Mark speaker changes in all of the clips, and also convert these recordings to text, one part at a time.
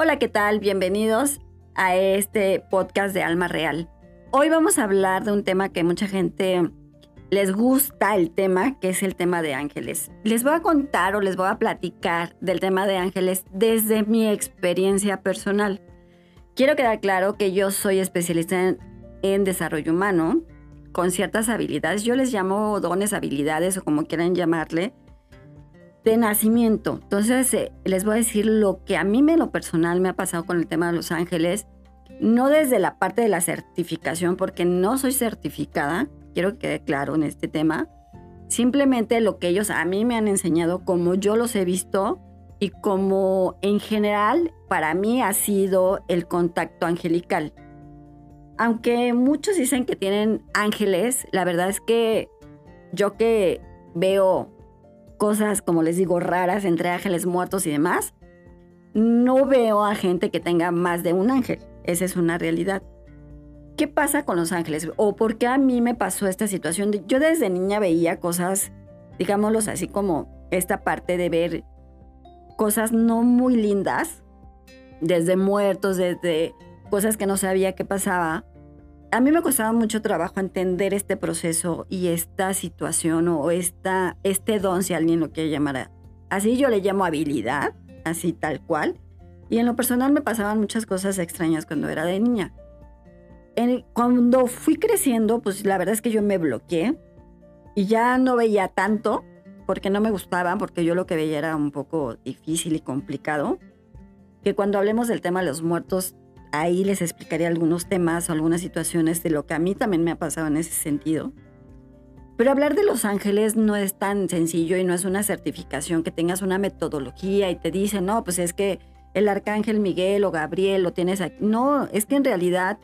Speaker 1: Hola, ¿qué tal? Bienvenidos a este podcast de Alma Real. Hoy vamos a hablar de un tema que mucha gente les gusta el tema, que es el tema de ángeles. Les voy a contar o les voy a platicar del tema de ángeles desde mi experiencia personal. Quiero quedar claro que yo soy especialista en, desarrollo humano con ciertas habilidades. Yo les llamo dones, habilidades o como quieran llamarle, de nacimiento. Entonces, eh, les voy a decir lo que a mí en lo personal me ha pasado con el tema de los ángeles, no desde la parte de la certificación, porque no soy certificada, quiero que quede claro en este tema. Simplemente lo que ellos a mí me han enseñado, como yo los he visto y como en general para mí ha sido el contacto angelical. Aunque muchos dicen que tienen ángeles, la verdad es que yo que veo cosas, como les digo, raras entre ángeles muertos y demás, no veo a gente que tenga más de un ángel. Esa es una realidad. ¿Qué pasa con los ángeles? ¿O por qué a mí me pasó esta situación? Yo desde niña veía cosas, digámoslos así como esta parte de ver cosas no muy lindas, desde muertos, desde cosas que no sabía qué pasaba. A mí me costaba mucho trabajo entender este proceso y esta situación o esta, este don, si alguien lo quiere llamar así, yo le llamo habilidad, así tal cual. Y en lo personal me pasaban muchas cosas extrañas cuando era de niña cuando fui creciendo, pues la verdad es que yo me bloqueé y ya no veía tanto porque no me gustaba, porque yo lo que veía era un poco difícil y complicado. Que cuando hablemos del tema de los muertos, ahí les explicaré algunos temas o algunas situaciones de lo que a mí también me ha pasado en ese sentido. Pero hablar de los ángeles no es tan sencillo y no es una certificación que tengas una metodología y te dicen, no, pues es que el arcángel Miguel o Gabriel lo tienes aquí. No, es que en realidad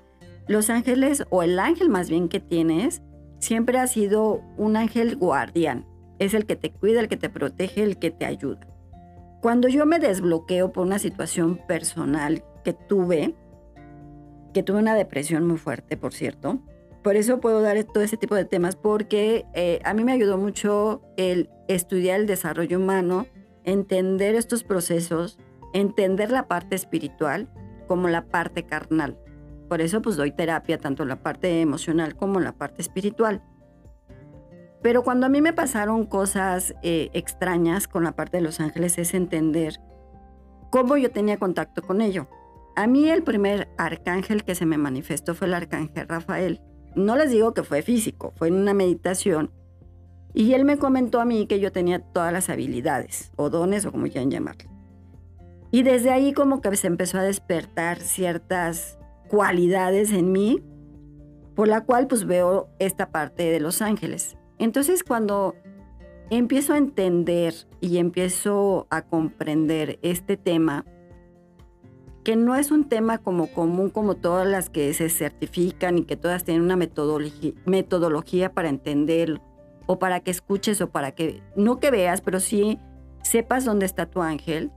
Speaker 1: los ángeles, o el ángel más bien que tienes, siempre ha sido un ángel guardián. Es el que te cuida, el que te protege, el que te ayuda. Cuando yo me desbloqueo por una situación personal que tuve, que tuve una depresión muy fuerte, por cierto, por eso puedo dar todo ese tipo de temas, porque eh, a mí me ayudó mucho el estudiar el desarrollo humano, entender estos procesos, entender la parte espiritual como la parte carnal. Por eso pues doy terapia tanto la parte emocional como la parte espiritual. Pero cuando a mí me pasaron cosas eh, extrañas con la parte de los ángeles es entender cómo yo tenía contacto con ello. A mí el primer arcángel que se me manifestó fue el arcángel Rafael. No les digo que fue físico, fue en una meditación. Y él me comentó a mí que yo tenía todas las habilidades, o dones, o como quieran llamarlo. Y desde ahí como que se empezó a despertar ciertas cualidades en mí, por la cual pues veo esta parte de los ángeles. Entonces cuando empiezo a entender y empiezo a comprender este tema, que no es un tema como común como todas las que se certifican y que todas tienen una metodología, para entender o para que escuches o para que, no que veas, pero sí sepas dónde está tu ángel,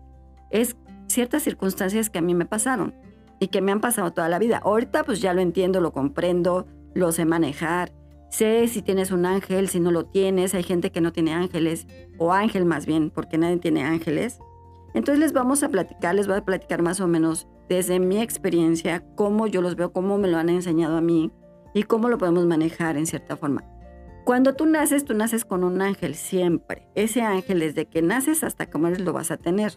Speaker 1: es ciertas circunstancias que a mí me pasaron y que me han pasado toda la vida. Ahorita pues ya lo entiendo, lo comprendo, lo sé manejar. Sé si tienes un ángel, si no lo tienes. Hay gente que no tiene ángeles, o ángel más bien, porque nadie tiene ángeles. Entonces les vamos a platicar, les voy a platicar más o menos desde mi experiencia, cómo yo los veo, cómo me lo han enseñado a mí y cómo lo podemos manejar en cierta forma. Cuando tú naces, tú naces con un ángel siempre. Ese ángel desde que naces hasta que mueres lo vas a tener.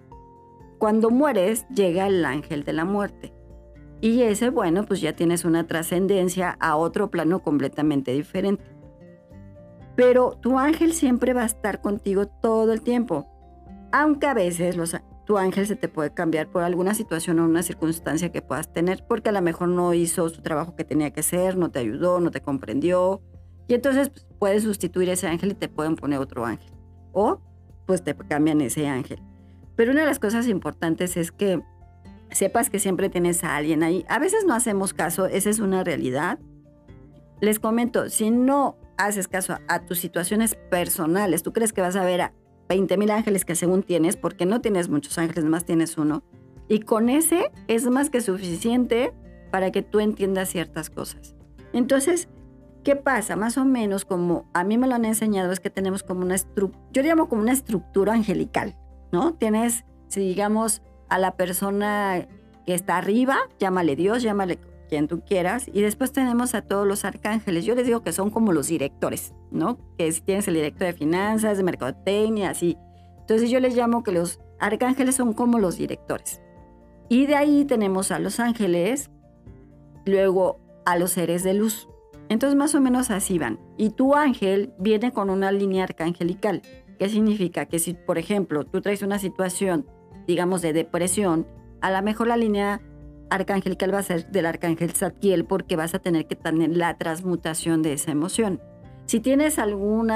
Speaker 1: Cuando mueres, llega el ángel de la muerte. Y ese, bueno, pues ya tienes una trascendencia a otro plano completamente diferente. Pero tu ángel siempre va a estar contigo todo el tiempo. Aunque a veces tu ángel se te puede cambiar por alguna situación o una circunstancia que puedas tener, porque a lo mejor no hizo su trabajo que tenía que hacer, no te ayudó, no te comprendió. Y entonces pues, puedes sustituir ese ángel y te pueden poner otro ángel. O pues te cambian ese ángel. Pero una de las cosas importantes es que sepas que siempre tienes a alguien ahí. A veces no hacemos caso, esa es una realidad. Les comento, si no haces caso a, tus situaciones personales, tú crees que vas a ver a 20 mil ángeles que según tienes, porque no tienes muchos ángeles, más tienes uno. Y con ese es más que suficiente para que tú entiendas ciertas cosas. Entonces, ¿qué pasa? Más o menos como a mí me lo han enseñado, es que tenemos como una estructura, yo llamo como una estructura angelical, ¿no? Tienes, si digamos, a la persona que está arriba, llámale Dios, llámale quien tú quieras, y después tenemos a todos los arcángeles. Yo les digo que son como los directores, ¿no? Que si tienes el director de finanzas, de mercadotecnia, así. Entonces yo les llamo que los arcángeles son como los directores. Y de ahí tenemos a los ángeles, luego a los seres de luz. Entonces más o menos así van. Y tu ángel viene con una línea arcangelical. ¿Qué significa? Que si, por ejemplo, tú traes una situación, digamos, de depresión, a lo mejor la línea arcangelical va a ser del arcángel Zadkiel porque vas a tener que tener la transmutación de esa emoción. Si tienes algún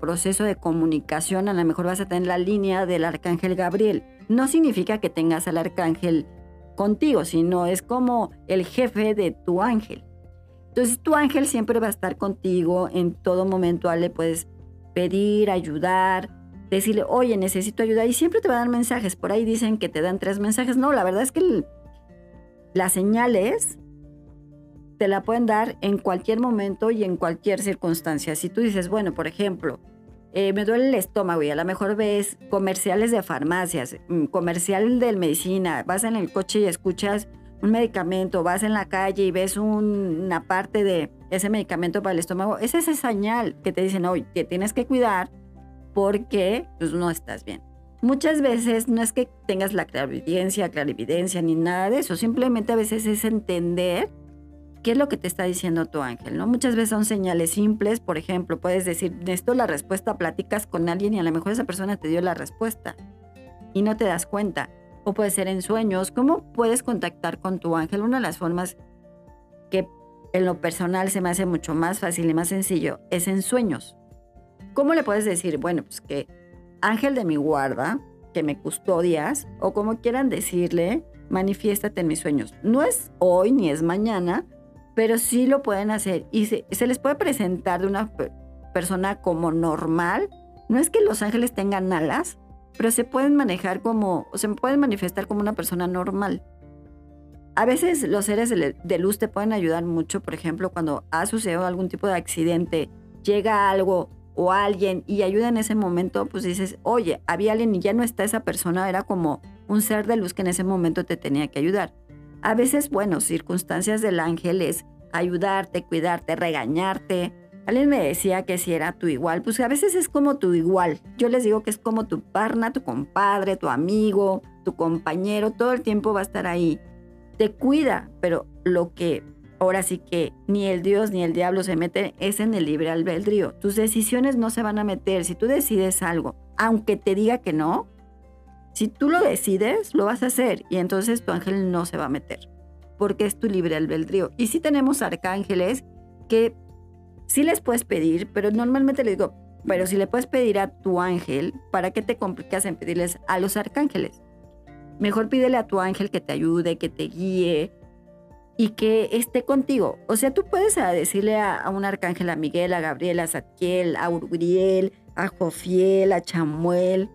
Speaker 1: proceso de comunicación, a lo mejor vas a tener la línea del arcángel Gabriel. No significa que tengas al arcángel contigo, sino es como el jefe de tu ángel. Entonces tu ángel siempre va a estar contigo en todo momento. Le puedes pedir, ayudar, decirle, oye, necesito ayuda. Y siempre te va a dar mensajes. Por ahí dicen que te dan tres mensajes. No, la verdad es que las señales te la pueden dar en cualquier momento y en cualquier circunstancia. Si tú dices, bueno, por ejemplo, eh, me duele el estómago y a lo mejor ves comerciales de farmacias, mm, comercial de medicina, vas en el coche y escuchas un medicamento, vas en la calle y ves una parte de ese medicamento para el estómago, es esa señal que te dicen, hoy que tienes que cuidar porque pues, no estás bien. Muchas veces no es que tengas la clarividencia, clarividencia ni nada de eso, simplemente a veces es entender qué es lo que te está diciendo tu ángel, ¿no? Muchas veces son señales simples, por ejemplo, puedes decir, necesito la respuesta, platicas con alguien y a lo mejor esa persona te dio la respuesta y no te das cuenta o puede ser en sueños. ¿Cómo puedes contactar con tu ángel? Una de las formas que en lo personal se me hace mucho más fácil y más sencillo es en sueños. ¿Cómo le puedes decir? Bueno, pues que ángel de mi guarda, que me custodias, o como quieran decirle, manifiéstate en mis sueños. No es hoy ni es mañana, pero sí lo pueden hacer y se, les puede presentar de una persona como normal. No es que los ángeles tengan alas, pero se pueden manejar como, o se pueden manifestar como una persona normal. A veces los seres de luz te pueden ayudar mucho, por ejemplo, cuando ha sucedido algún tipo de accidente, llega algo o alguien y ayuda en ese momento, pues dices, oye, había alguien y ya no está esa persona, era como un ser de luz que en ese momento te tenía que ayudar. A veces, bueno, circunstancias del ángel es ayudarte, cuidarte, regañarte, Alguien me decía que si era tu igual, pues a veces es como tu igual. Yo les digo que es como tu parna, tu compadre, tu amigo, tu compañero, todo el tiempo va a estar ahí. Te cuida, pero lo que ahora sí que ni el Dios ni el diablo se meten es en el libre albedrío. Tus decisiones no se van a meter. Si tú decides algo, aunque te diga que no, si tú lo decides, lo vas a hacer y entonces tu ángel no se va a meter, porque es tu libre albedrío. Y si tenemos arcángeles que Sí les puedes pedir, pero normalmente le digo, pero si le puedes pedir a tu ángel, ¿para qué te complicas en pedirles a los arcángeles? Mejor pídele a tu ángel que te ayude, que te guíe y que esté contigo. O sea, tú puedes decirle a, un arcángel, a Miguel, a Gabriel, a Zadkiel, a Uriel, a Jofiel, a Chamuel,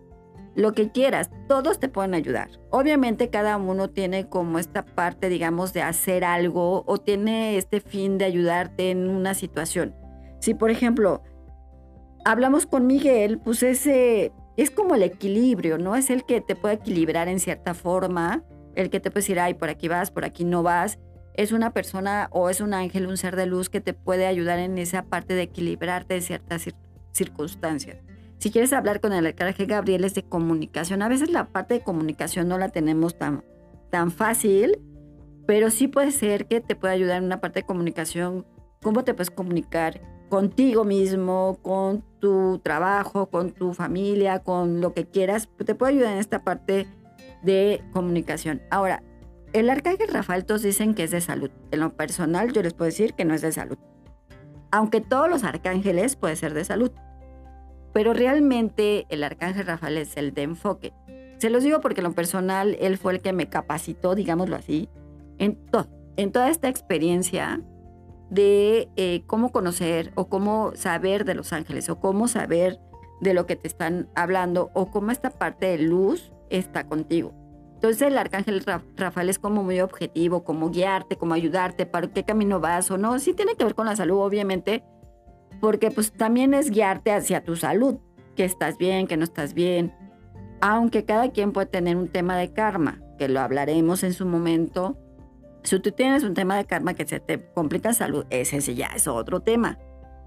Speaker 1: lo que quieras, todos te pueden ayudar. Obviamente cada uno tiene como esta parte, digamos, de hacer algo o tiene este fin de ayudarte en una situación. Si, por ejemplo, hablamos con Miguel, pues ese es como el equilibrio, ¿no? Es el que te puede equilibrar en cierta forma, el que te puede decir, ay, por aquí vas, por aquí no vas. Es una persona o es un ángel, un ser de luz que te puede ayudar en esa parte de equilibrarte de ciertas circunstancias. Si quieres hablar con el arcángel Gabriel es de comunicación. A veces la parte de comunicación no la tenemos tan, tan fácil, pero sí puede ser que te pueda ayudar en una parte de comunicación. ¿Cómo te puedes comunicar contigo mismo, con tu trabajo, con tu familia, con lo que quieras? Te puede ayudar en esta parte de comunicación. Ahora, el arcángel Rafael todos dicen que es de salud. En lo personal yo les puedo decir que no es de salud. Aunque todos los arcángeles pueden ser de salud pero realmente el arcángel Rafael es el de enfoque. Se los digo porque en lo personal él fue el que me capacitó, digámoslo así, en, en toda esta experiencia de eh, cómo conocer o cómo saber de los ángeles o cómo saber de lo que te están hablando o cómo esta parte de luz está contigo. Entonces el arcángel Rafael es como muy objetivo, como guiarte, como ayudarte, para qué camino vas o no. Sí tiene que ver con la salud, obviamente, porque pues también es guiarte hacia tu salud, que estás bien, que no estás bien, aunque cada quien puede tener un tema de karma. que lo hablaremos en su momento. Si tú tienes un tema de karma que se te complica salud, ese sí ya es otro tema.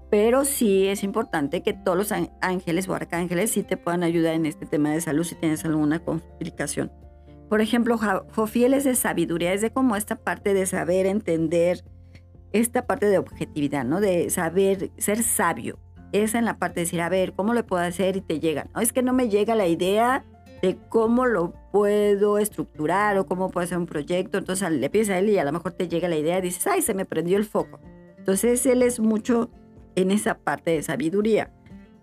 Speaker 1: Pero sí es importante que todos los ángeles o arcángeles sí te puedan ayudar en este tema de salud si tienes alguna complicación. Por ejemplo, Jofiel es de sabiduría, es de como esta parte de saber entender, esta parte de objetividad, ¿no? De saber, ser sabio. Es en la parte de decir, a ver, ¿cómo lo puedo hacer? Y te llega. No, es que no me llega la idea de cómo lo puedo estructurar o cómo puedo hacer un proyecto. Entonces le pides a él y a lo mejor te llega la idea y dices, ay, se me prendió el foco. Entonces él es mucho en esa parte de sabiduría.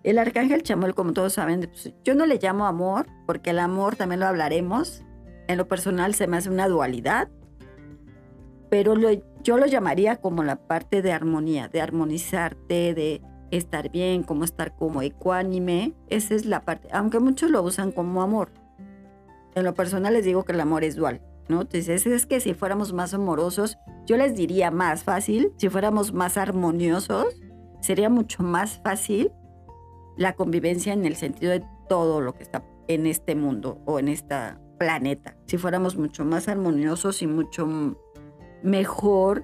Speaker 1: El arcángel Chamuel, como todos saben, pues, yo no le llamo amor, porque el amor también lo hablaremos. En lo personal se me hace una dualidad, pero yo lo llamaría como la parte de armonía, de armonizarte, de estar bien, como estar como ecuánime. Esa es la parte, aunque muchos lo usan como amor. En lo personal les digo que el amor es dual, ¿no? Entonces es que si fuéramos más amorosos, yo les diría más fácil, si fuéramos más armoniosos, sería mucho más fácil la convivencia en el sentido de todo lo que está en este mundo o en este planeta. Si fuéramos mucho más armoniosos y mucho mejor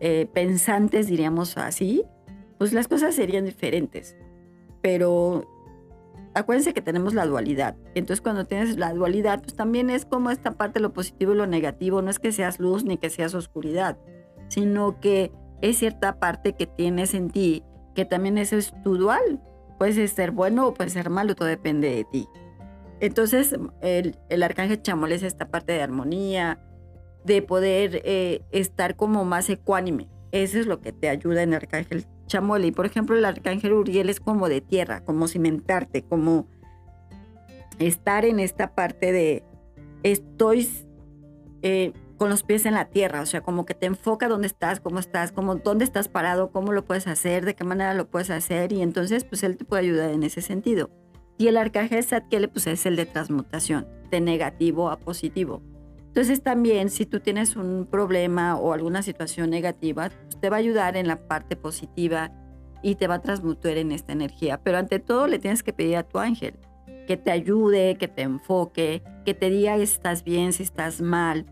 Speaker 1: eh, pensantes, diríamos así, pues las cosas serían diferentes. Pero acuérdense que tenemos la dualidad. Entonces cuando tienes la dualidad, pues también es como esta parte lo positivo y lo negativo. No es que seas luz ni que seas oscuridad, sino que es cierta parte que tienes en ti, que también es tu dual. Puede ser bueno o puede ser malo, todo depende de ti. Entonces el, el arcángel Chamol es esta parte de armonía, de poder eh, estar como más ecuánime. Eso es lo que te ayuda en el arcángel Chamuel. Y por ejemplo, el arcángel Uriel es como de tierra, como cimentarte, como estar en esta parte de estoy eh, con los pies en la tierra, o sea, como que te enfoca dónde estás, cómo estás, como dónde estás parado, cómo lo puedes hacer, de qué manera lo puedes hacer, y entonces pues él te puede ayudar en ese sentido. Y el arcángel Zadkiel pues es el de transmutación, de negativo a positivo. Entonces también si tú tienes un problema o alguna situación negativa, pues, te va a ayudar en la parte positiva y te va a transmutar en esta energía. Pero ante todo le tienes que pedir a tu ángel que te ayude, que te enfoque, que te diga si estás bien, si estás mal.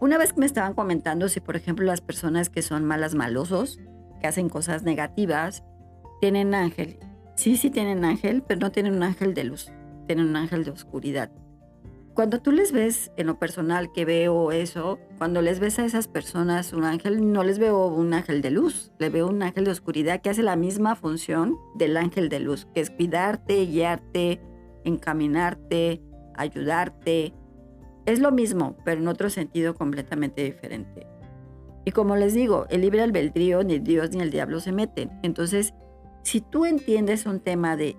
Speaker 1: Una vez que me estaban comentando si, por ejemplo, las personas que son malas malosos, que hacen cosas negativas, tienen ángel. Sí, sí tienen ángel, pero no tienen un ángel de luz, tienen un ángel de oscuridad. Cuando tú les ves en lo personal que veo eso, cuando les ves a esas personas un ángel, no les veo un ángel de luz, le veo un ángel de oscuridad que hace la misma función del ángel de luz, que es cuidarte, guiarte, encaminarte, ayudarte. Es lo mismo, pero en otro sentido completamente diferente. Y como les digo, el libre albedrío ni Dios ni el diablo se meten. Entonces, si tú entiendes un tema de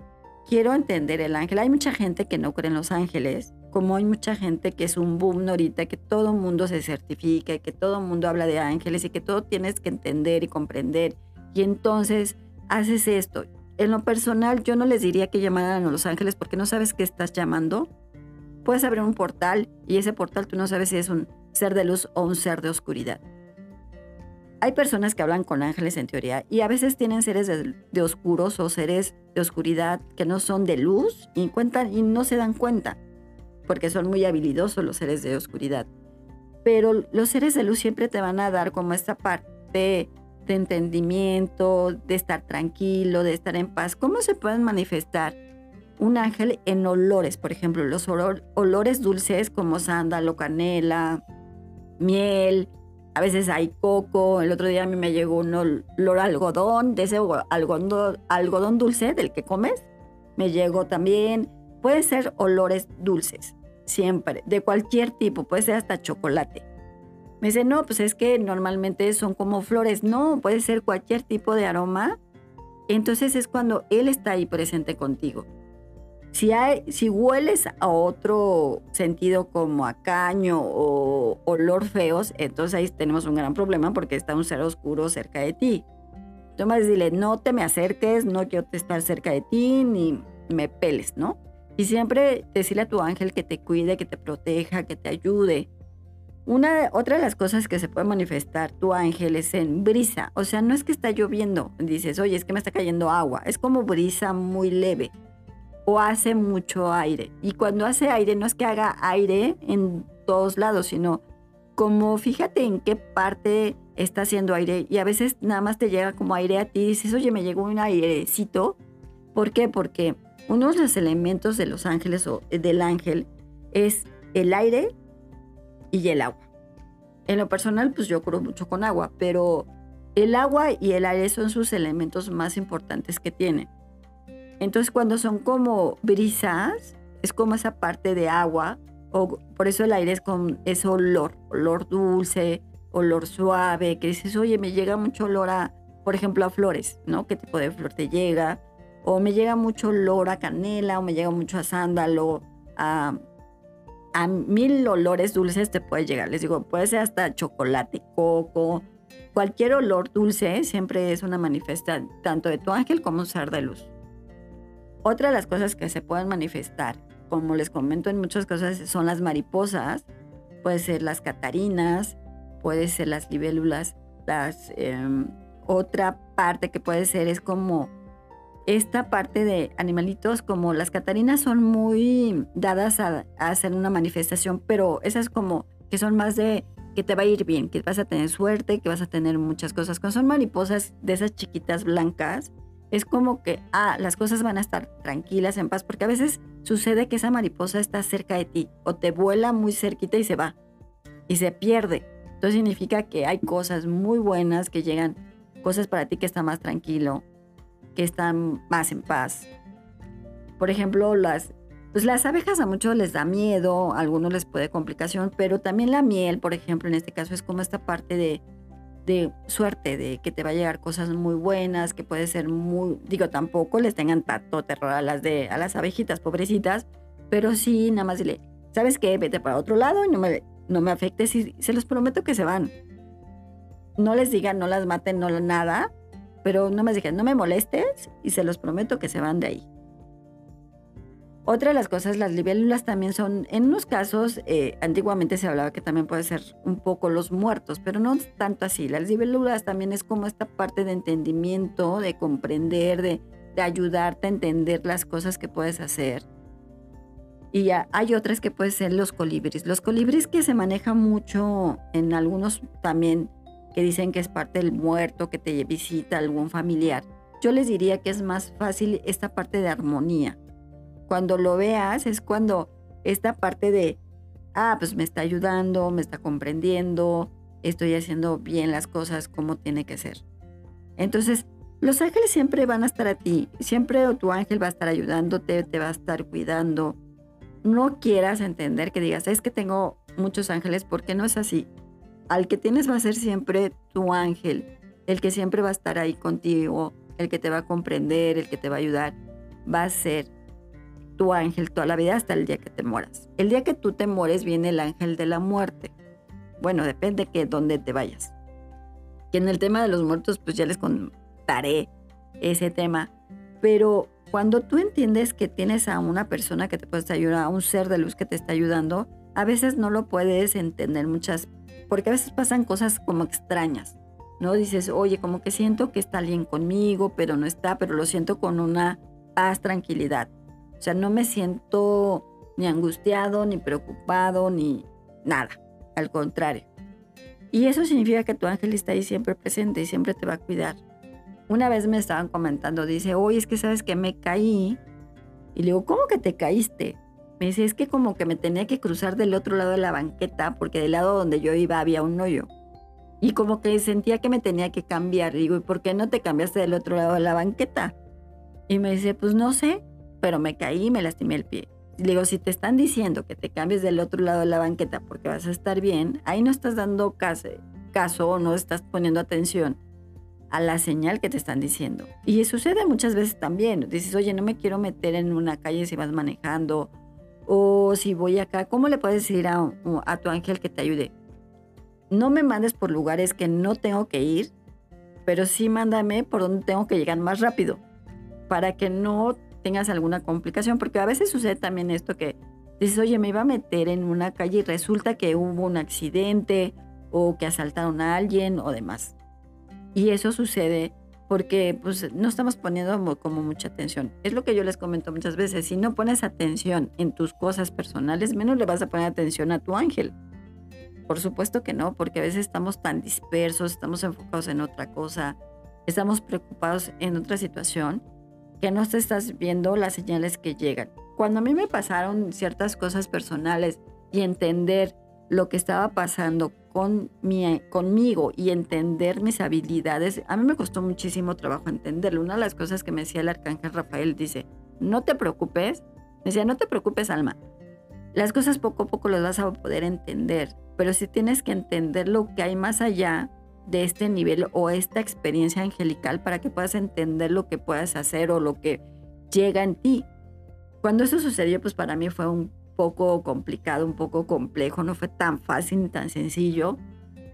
Speaker 1: quiero entender el ángel, hay mucha gente que no cree en los ángeles como hay mucha gente que es un boom ahorita, que todo el mundo se certifica, que todo el mundo habla de ángeles y que todo tienes que entender y comprender. Y entonces haces esto. En lo personal, yo no les diría que llamaran a los ángeles porque no sabes qué estás llamando. Puedes abrir un portal y ese portal tú no sabes si es un ser de luz o un ser de oscuridad. Hay personas que hablan con ángeles en teoría y a veces tienen seres de, de oscuros o seres de oscuridad que no son de luz y, cuentan, y no se dan cuenta porque son muy habilidosos los seres de oscuridad. Pero los seres de luz siempre te van a dar como esta parte de entendimiento, de estar tranquilo, de estar en paz. ¿Cómo se pueden manifestar un ángel en olores? Por ejemplo, los olores dulces como sándalo, canela, miel, a veces hay coco. El otro día a mí me llegó un olor algodón, de ese algodón, dulce del que comes. Me llegó también Puede ser olores dulces, siempre, de cualquier tipo, puede ser hasta chocolate. Me dice, no, pues es que normalmente son como flores. No, puede ser cualquier tipo de aroma. Entonces es cuando él está ahí presente contigo. Si, hueles a otro sentido como a caño o olor feos, entonces ahí tenemos un gran problema porque está un ser oscuro cerca de ti. Entonces dile, no te me acerques, no quiero estar cerca de ti, ni me peles, ¿no? Y siempre decirle a tu ángel que te cuide, que te proteja, que te ayude. Una, otra de las cosas que se puede manifestar tu ángel es en brisa. O sea, no es que está lloviendo. Dices, oye, es que me está cayendo agua. Es como brisa muy leve. O hace mucho aire. Y cuando hace aire, no es que haga aire en todos lados, sino como fíjate en qué parte está haciendo aire y a veces nada más te llega como aire a ti y dices, oye, me llegó un airecito. ¿Por qué? Porque uno de los elementos de los ángeles o del ángel es el aire y el agua. En lo personal, pues yo curo mucho con agua, pero el agua y el aire son sus elementos más importantes que tiene. Entonces, cuando son como brisas, es como esa parte de agua, o por eso el aire es con ese olor, olor dulce, olor suave, que dices, oye, me llega mucho olor a, por ejemplo, a flores, ¿no? ¿Qué tipo de flor te llega? O me llega mucho olor a canela, o me llega mucho a sándalo, a, a mil olores dulces te puede llegar. Les digo, puede ser hasta chocolate, coco, cualquier olor dulce siempre es una manifestación tanto de tu ángel como un ser de luz. Otra de las cosas que se pueden manifestar, como les comento en muchas cosas, son las mariposas, puede ser las catarinas, puede ser las libélulas, las, em, otra parte que puede ser es como esta parte de animalitos, como las catarinas son muy dadas a, a hacer una manifestación, pero esas como que son más de que te va a ir bien, que vas a tener suerte, que vas a tener muchas cosas. Cuando son mariposas de esas chiquitas blancas, es como que, ah, las cosas van a estar tranquilas, en paz, porque a veces sucede que esa mariposa está cerca de ti o te vuela muy cerquita y se va y se pierde. Entonces significa que hay cosas muy buenas que llegan, cosas para ti que están más tranquilo, que están más en paz. Por ejemplo, las, pues las abejas a muchos les da miedo, a algunos les puede complicación, pero también la miel, por ejemplo, en este caso es como esta parte de de suerte, de que te va a llegar cosas muy buenas, que puede ser muy, digo, tampoco les tengan tanto terror a las de a las abejitas pobrecitas, pero sí nada más dile, ¿sabes qué? Vete para otro lado y no me no me afectes y se los prometo que se van. No les digan, no las maten, no nada, pero no me digan, no me molestes y se los prometo que se van de ahí. Otra de las cosas, las libélulas también son, en unos casos, eh, antiguamente se hablaba que también puede ser un poco los muertos, pero no tanto así. Las libélulas también es como esta parte de entendimiento, de comprender, de, de ayudarte a entender las cosas que puedes hacer. Y ya hay otras que pueden ser los colibris. Los colibris que se manejan mucho en algunos también, que dicen que es parte del muerto, que te visita algún familiar. Yo les diría que es más fácil esta parte de armonía cuando lo veas es cuando esta parte de, ah, pues me está ayudando, me está comprendiendo, estoy haciendo bien las cosas como tiene que ser. Entonces, los ángeles siempre van a estar a ti, siempre tu ángel va a estar ayudándote, te va a estar cuidando. No quieras entender que digas, es que tengo muchos ángeles, porque no es así. Al que tienes va a ser siempre tu ángel, el que siempre va a estar ahí contigo, el que te va a comprender, el que te va a ayudar, va a ser tu ángel toda la vida hasta el día que te mueras. El día que tú te mueres viene el ángel de la muerte. Bueno, depende de dónde te vayas. Que en el tema de los muertos, pues ya les contaré ese tema. Pero cuando tú entiendes que tienes a una persona que te puede ayudar, a un ser de luz que te está ayudando, a veces no lo puedes entender muchas, porque a veces pasan cosas como extrañas, ¿no? Dices, oye, como que siento que está alguien conmigo, pero no está, pero lo siento con una paz, tranquilidad. O sea, no me siento ni angustiado, ni preocupado, ni nada. Al contrario. Y eso significa que tu ángel está ahí siempre presente y siempre te va a cuidar. Una vez me estaban comentando, dice, oye, es que sabes que me caí. Y le digo, ¿cómo que te caíste? Me dice, es que como que me tenía que cruzar del otro lado de la banqueta, porque del lado donde yo iba había un hoyo. Y como que sentía que me tenía que cambiar. Y digo, ¿y por qué no te cambiaste del otro lado de la banqueta? Y me dice, pues no sé pero me caí y me lastimé el pie. Le digo, si te están diciendo que te cambies del otro lado de la banqueta porque vas a estar bien, ahí no estás dando caso, caso o no estás poniendo atención a la señal que te están diciendo. Y sucede muchas veces también. Dices, oye, no me quiero meter en una calle si vas manejando o si voy acá. ¿Cómo le puedes decir a, tu ángel que te ayude? No me mandes por lugares que no tengo que ir, pero sí mándame por donde tengo que llegar más rápido para que no tengas alguna complicación, porque a veces sucede también esto que dices, oye, me iba a meter en una calle y resulta que hubo un accidente o que asaltaron a alguien o demás. Y eso sucede porque pues no estamos poniendo como mucha atención. Es lo que yo les comento muchas veces, si no pones atención en tus cosas personales, menos le vas a poner atención a tu ángel. Por supuesto que no, porque a veces estamos tan dispersos, estamos enfocados en otra cosa, estamos preocupados en otra situación, que no te estás viendo las señales que llegan. Cuando a mí me pasaron ciertas cosas personales y entender lo que estaba pasando con mi, conmigo y entender mis habilidades, a mí me costó muchísimo trabajo entenderlo. Una de las cosas que me decía el arcángel Rafael dice, no te preocupes, me decía, no te preocupes, Alma. Las cosas poco a poco las vas a poder entender, pero si tienes que entender lo que hay más allá de este nivel o esta experiencia angelical para que puedas entender lo que puedas hacer o lo que llega en ti. Cuando eso sucedió, pues para mí fue un poco complicado, un poco complejo, no fue tan fácil ni tan sencillo,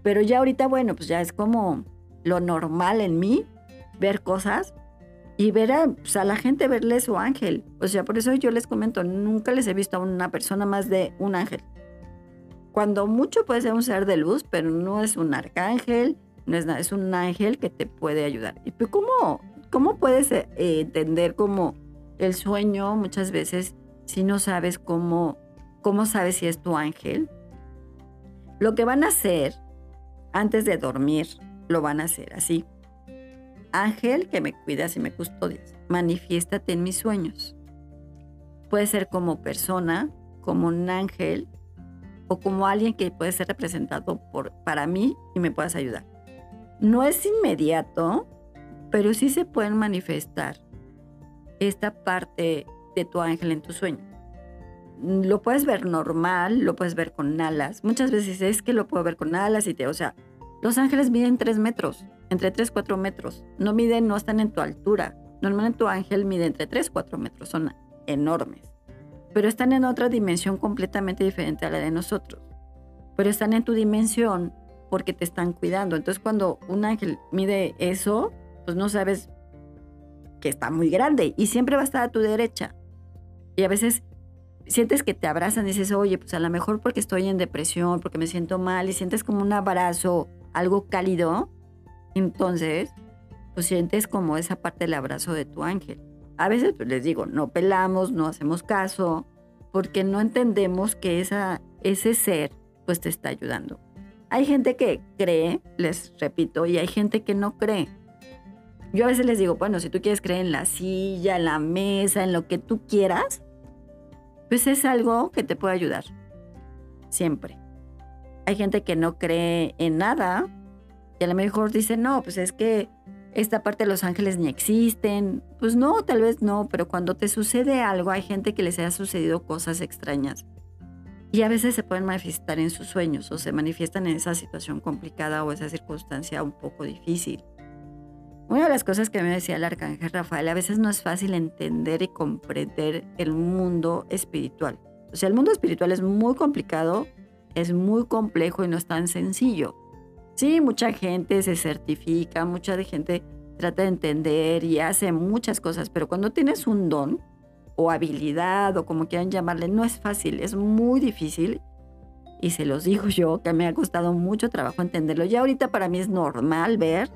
Speaker 1: pero ya ahorita, bueno, pues ya es como lo normal en mí, ver cosas y ver a, pues, a la gente verle su ángel. O sea, por eso yo les comento, nunca les he visto a una persona más de un ángel. Cuando mucho puede ser un ser de luz, pero no es un arcángel, no es nada, es un ángel que te puede ayudar. ¿Y cómo, cómo puedes eh, entender como el sueño muchas veces si no sabes cómo, cómo sabes si es tu ángel? Lo que van a hacer antes de dormir, lo van a hacer así. Ángel que me cuidas y me custodias, manifiéstate en mis sueños. Puede ser como persona, como un ángel o como alguien que puede ser representado por, para mí y me puedas ayudar. No es inmediato, pero sí se pueden manifestar esta parte de tu ángel en tu sueño. Lo puedes ver normal, lo puedes ver con alas. Muchas veces es que lo puedo ver con alas y te, o sea, los ángeles miden 3 metros, entre 3 4 metros. No miden, no están en tu altura. Normalmente tu ángel mide entre 3 4 metros, son enormes. Pero están en otra dimensión completamente diferente a la de nosotros. Pero están en tu dimensión porque te están cuidando. Entonces cuando un ángel mide eso, pues no sabes que está muy grande y siempre va a estar a tu derecha. Y a veces sientes que te abrazan y dices, oye, pues a lo mejor porque estoy en depresión, porque me siento mal y sientes como un abrazo, algo cálido, entonces, pues sientes como esa parte del abrazo de tu ángel. A veces pues, les digo, no pelamos, no hacemos caso, porque no entendemos que ese ser pues te está ayudando. Hay gente que cree, les repito, y hay gente que no cree. Yo a veces les digo, bueno, si tú quieres creer en la silla, en la mesa, en lo que tú quieras, pues es algo que te puede ayudar. Siempre. Hay gente que no cree en nada y a lo mejor dice, no, pues es que esta parte de los ángeles ni existen. Pues no, tal vez no, pero cuando te sucede algo, hay gente que les haya sucedido cosas extrañas. Y a veces se pueden manifestar en sus sueños o se manifiestan en esa situación complicada o esa circunstancia un poco difícil. Una de las cosas que me decía el arcángel Rafael, a veces no es fácil entender y comprender el mundo espiritual. O sea, el mundo espiritual es muy complicado, es muy complejo y no es tan sencillo. Sí, mucha gente se certifica, mucha gente trata de entender y hace muchas cosas, pero cuando tienes un don o habilidad o como quieran llamarle, no es fácil, es muy difícil. Y se los digo yo, que me ha costado mucho trabajo entenderlo. Ya ahorita para mí es normal ver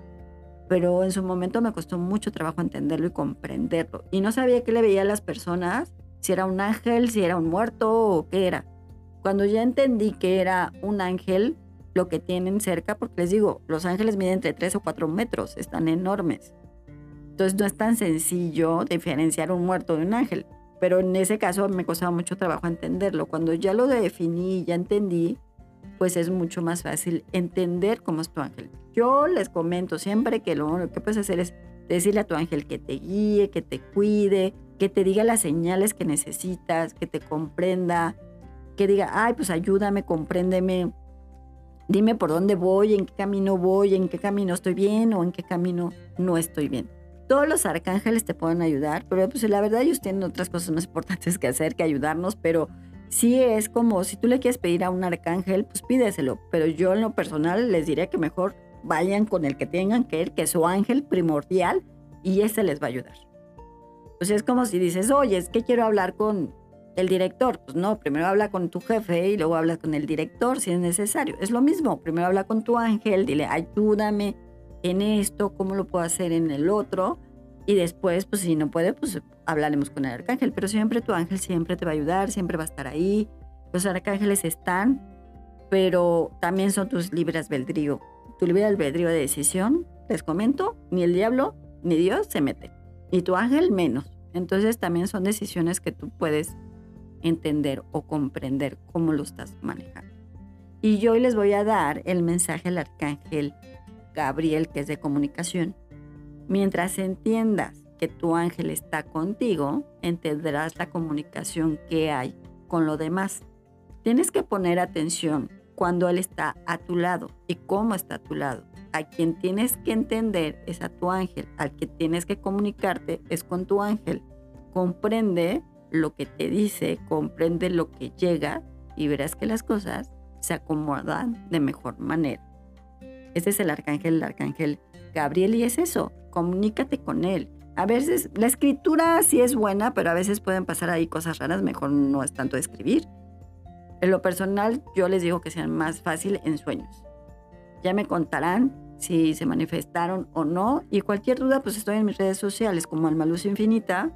Speaker 1: pero en su momento me costó mucho trabajo entenderlo y comprenderlo. Y no sabía qué le veía a las personas, si era un ángel, si era un muerto o qué era. Cuando ya entendí que era un ángel, lo que tienen cerca, porque les digo, los ángeles miden entre 3 o 4 metros, están enormes. Entonces no es tan sencillo diferenciar un muerto de un ángel. Pero en ese caso me costaba mucho trabajo entenderlo. Cuando ya lo definí, ya entendí, pues es mucho más fácil entender cómo es tu ángel. Yo les comento siempre que lo que puedes hacer es decirle a tu ángel que te guíe, que te cuide, que te diga las señales que necesitas, que te comprenda, que diga, ay, pues ayúdame, compréndeme, dime por dónde voy, en qué camino voy, en qué camino estoy bien o en qué camino no estoy bien. Todos los arcángeles te pueden ayudar, pero pues la verdad ellos tienen otras cosas más importantes que hacer que ayudarnos, pero sí es como si tú le quieres pedir a un arcángel, pues pídeselo, pero yo en lo personal les diría que mejor vayan con el que tengan que ir, que es su ángel primordial, y ese les va a ayudar. Pues es como si dices, oye, es que quiero hablar con el director. Pues no, primero habla con tu jefe y luego hablas con el director si es necesario. Es lo mismo, primero habla con tu ángel, dile, ayúdame en esto, cómo lo puedo hacer en el otro. Y después, pues si no puede, pues hablaremos con el arcángel. Pero siempre tu ángel siempre te va a ayudar, siempre va a estar ahí. Los arcángeles están, pero también son tus libres albedrío. Tu libre albedrío de decisión, les comento, ni el diablo ni Dios se mete. Y tu ángel menos. Entonces también son decisiones que tú puedes entender o comprender cómo lo estás manejando. Y yo hoy les voy a dar el mensaje al arcángel Gabriel, que es de comunicación. Mientras entiendas que tu ángel está contigo, entenderás la comunicación que hay con lo demás. Tienes que poner atención cuando él está a tu lado y cómo está a tu lado. A quien tienes que entender es a tu ángel, al que tienes que comunicarte es con tu ángel. Comprende lo que te dice, comprende lo que llega y verás que las cosas se acomodan de mejor manera. Ese es el arcángel, el arcángel Gabriel y es eso, comunícate con él. A veces la escritura sí es buena, pero a veces pueden pasar ahí cosas raras, mejor no es tanto escribir. En lo personal, yo les digo que sean más fácil en sueños. Ya me contarán si se manifestaron o no. Y cualquier duda, pues estoy en mis redes sociales como Alma Luz Infinita.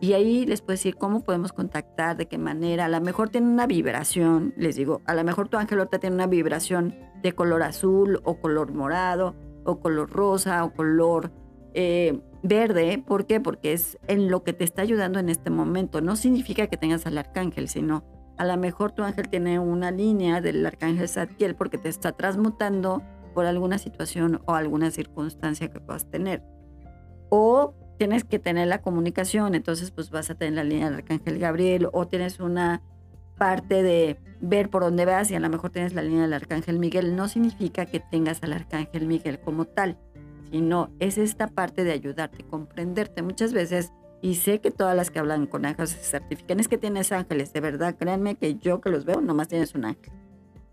Speaker 1: Y ahí les puedo decir cómo podemos contactar, de qué manera. A lo mejor tiene una vibración, les digo, a lo mejor tu ángel ahorita tiene una vibración de color azul o color morado o color rosa o color eh, verde. ¿Por qué? Porque es en lo que te está ayudando en este momento. No significa que tengas al arcángel, sino a lo mejor tu ángel tiene una línea del arcángel Zadkiel porque te está transmutando por alguna situación o alguna circunstancia que puedas tener. O tienes que tener la comunicación, entonces pues vas a tener la línea del arcángel Gabriel o tienes una parte de ver por dónde vas y a lo mejor tienes la línea del arcángel Miguel. No significa que tengas al arcángel Miguel como tal, sino es esta parte de ayudarte, comprenderte. Muchas veces y sé que todas las que hablan con ángeles se certifican. Es que tienes ángeles, de verdad, créanme que yo que los veo, nomás tienes un ángel.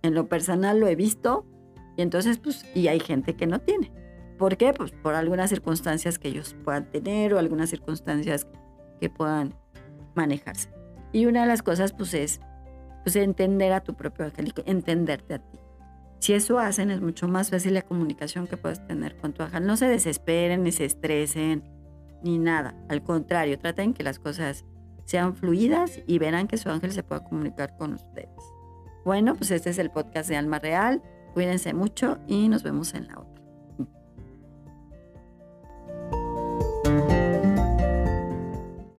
Speaker 1: En lo personal lo he visto y entonces, pues, y hay gente que no tiene. ¿Por qué? Pues por algunas circunstancias que ellos puedan tener o algunas circunstancias que puedan manejarse. Y una de las cosas, pues, es pues, entender a tu propio y entenderte a ti. Si eso hacen, es mucho más fácil la comunicación que puedes tener con tu ángel. No se desesperen ni se estresen ni nada. Al contrario, traten que las cosas sean fluidas y verán que su ángel se pueda comunicar con ustedes. Bueno, pues este es el podcast de Alma Real. Cuídense mucho y nos vemos en la otra.